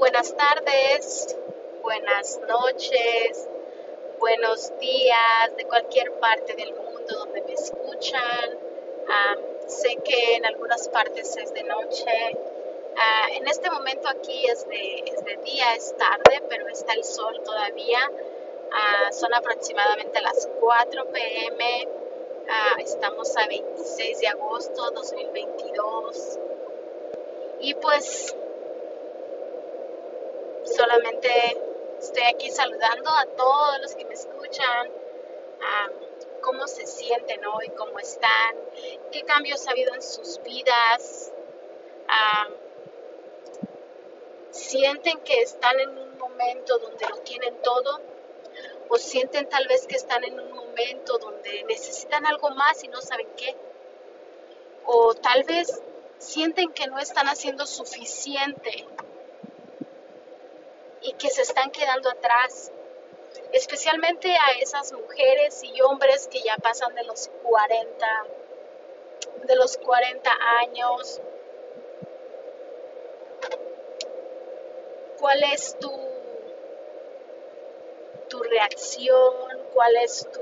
buenas tardes, buenas noches, buenos días de cualquier parte del mundo donde me escuchan. Ah, sé que en algunas partes es de noche. Ah, en este momento aquí es de, es de, día, es tarde, pero está el sol todavía. Ah, son aproximadamente las 4 pm. estamos a 26 de agosto 2022. Y pues solamente estoy aquí saludando a todos los que me escuchan, cómo se sienten hoy, cómo están, qué cambios ha habido en sus vidas. sienten que están en un momento donde lo tienen todo o sienten tal vez que están en un momento donde necesitan algo más y no saben qué. O tal vez sienten que no están haciendo suficiente que se están quedando atrás, especialmente a esas mujeres y hombres que ya pasan de los 40, de los 40 años. ¿Cuál es tu, tu reacción? ¿Cuál es tu,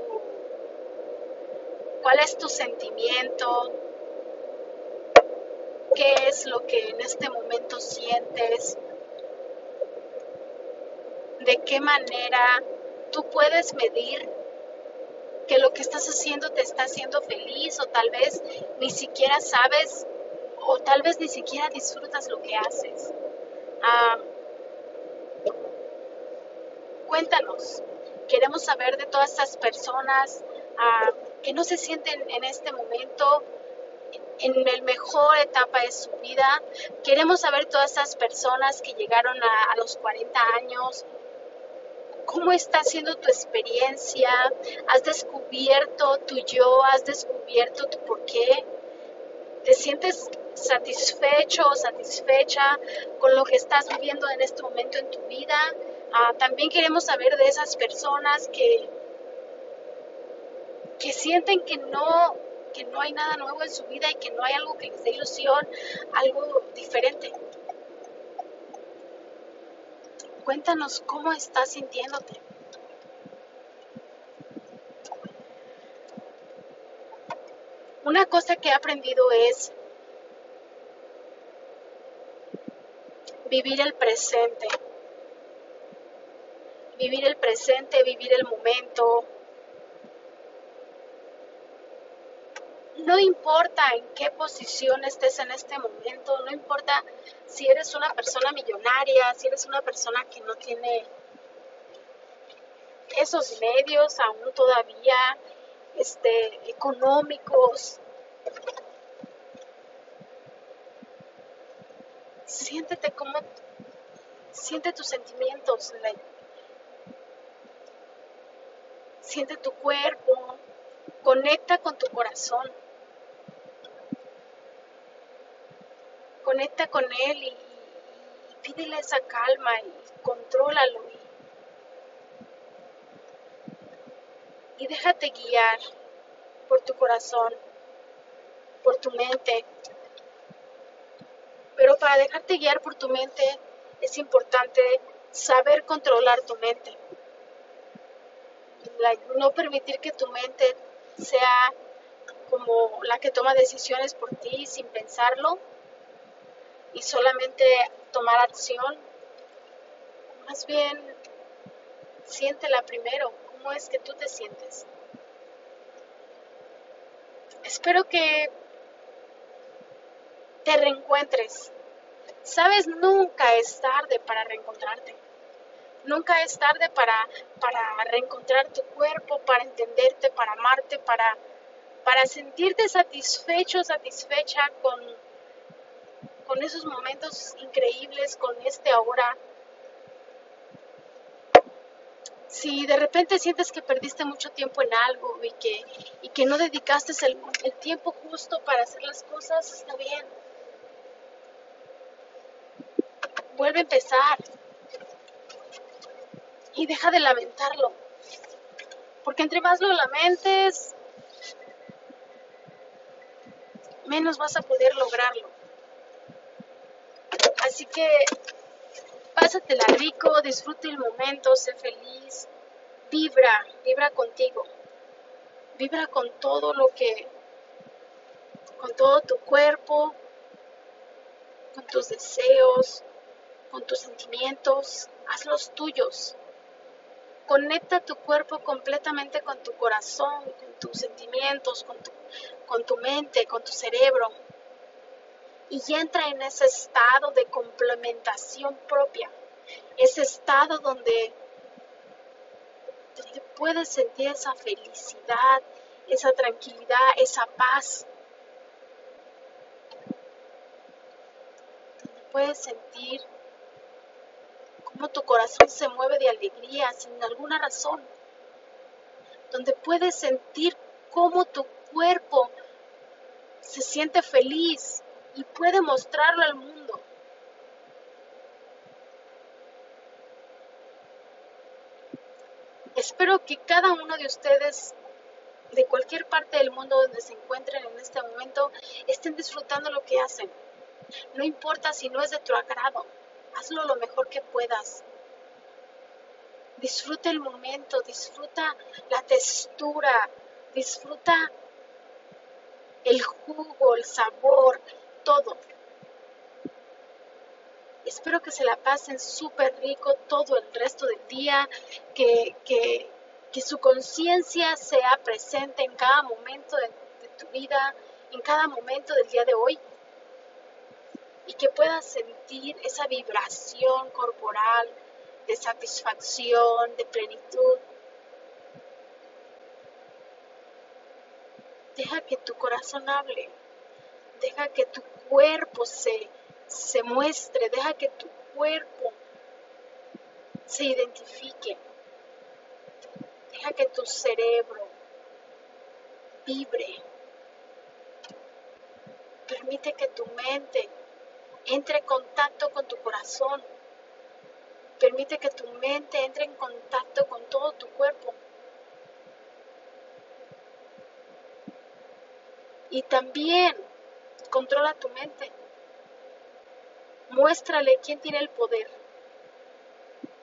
cuál es tu sentimiento? ¿Qué es lo que en este momento sientes? De qué manera tú puedes medir que lo que estás haciendo te está haciendo feliz o tal vez ni siquiera sabes o tal vez ni siquiera disfrutas lo que haces. cuéntanos, queremos saber de todas estas personas que no se sienten en este momento en la mejor etapa de su vida. Queremos saber todas estas personas que llegaron a, a los 40 años ¿Cómo está siendo tu experiencia? ¿Has descubierto tu yo? ¿Has descubierto tu por qué? ¿Te sientes satisfecho o satisfecha con lo que estás viviendo en este momento en tu vida? Ah, también queremos saber de esas personas que, que sienten que no, que no hay nada nuevo en su vida y que no hay algo que les dé ilusión, algo diferente. Cuéntanos cómo estás sintiéndote. Una cosa que he aprendido es vivir el presente. Vivir el presente, vivir el momento, no importa en qué posición estés en este momento, no importa si eres una persona millonaria, si eres una persona que no tiene esos medios aún todavía este, económicos. Siéntete como, siente tus sentimientos, siente tu cuerpo, conecta con tu corazón. Conecta con Él y, pídele esa calma y contrólalo y, y déjate guiar por tu corazón, por tu mente. Pero para dejarte guiar por tu mente es importante saber controlar tu mente. no permitir que tu mente sea como la que toma decisiones por ti sin pensarlo, y solamente tomar acción. Más bien, siéntela primero. ¿Cómo es que tú te sientes? Espero que te reencuentres. Sabes, nunca es tarde para reencontrarte. Nunca es tarde para, para reencontrar tu cuerpo, para entenderte, para amarte, para, para sentirte satisfecho, satisfecha con con esos momentos increíbles, con este ahora. Si de repente sientes que perdiste mucho tiempo en algo y que, y que no dedicaste el, el tiempo justo para hacer las cosas, está bien. Vuelve a empezar y deja de lamentarlo. Porque entre más lo lamentes, menos vas a poder lograrlo. Así que Pásatela rico, disfruta el momento, sé feliz, vibra, vibra contigo, vibra con todo lo que, con todo tu cuerpo, con tus deseos, con tus sentimientos, hazlos tuyos. Conecta tu cuerpo completamente con tu corazón, con tus sentimientos, con tu, con tu mente, con tu cerebro. Y entra en ese estado de complementación propia, ese estado donde, puedes sentir esa felicidad, esa tranquilidad, esa paz. Donde puedes sentir cómo tu corazón se mueve de alegría sin alguna razón, donde puedes sentir cómo tu cuerpo se siente feliz y puede mostrarlo al mundo. Espero que cada uno de ustedes, de cualquier parte del mundo donde se encuentren en este momento, estén disfrutando lo que hacen. No importa si no es de tu agrado, hazlo lo mejor que puedas. Disfruta el momento, disfruta la textura, disfruta el jugo, el sabor, Espero que se la pasen súper rico todo el resto del día, que, que, su conciencia sea presente en cada momento de tu vida, en cada momento del día de hoy y que puedas sentir esa vibración corporal de satisfacción, de plenitud. Deja que tu corazón hable, deja que tu cuerpo se, se muestre, deja que tu cuerpo se identifique, deja que tu cerebro vibre, permite que tu mente entre en contacto con tu corazón. Permite que tu mente entre en contacto con todo tu cuerpo. Y también controla tu mente. Muéstrale quién tiene el poder.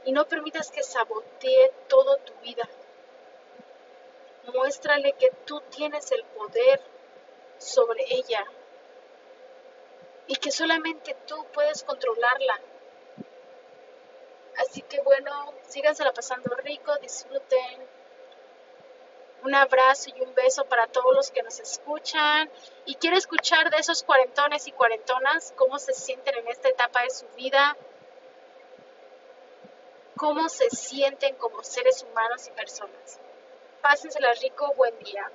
Y no permitas que sabotee toda tu vida. Muéstrale que tú tienes el poder sobre ella y que solamente tú puedes controlarla. Así que bueno, sígansela pasando rico, disfruten. Un abrazo y un beso para todos los que nos escuchan. Y quiero escuchar de esos cuarentones y cuarentonas cómo se sienten en esta etapa de su vida, cómo se sienten como seres humanos y personas. Pásensela rico, buen día.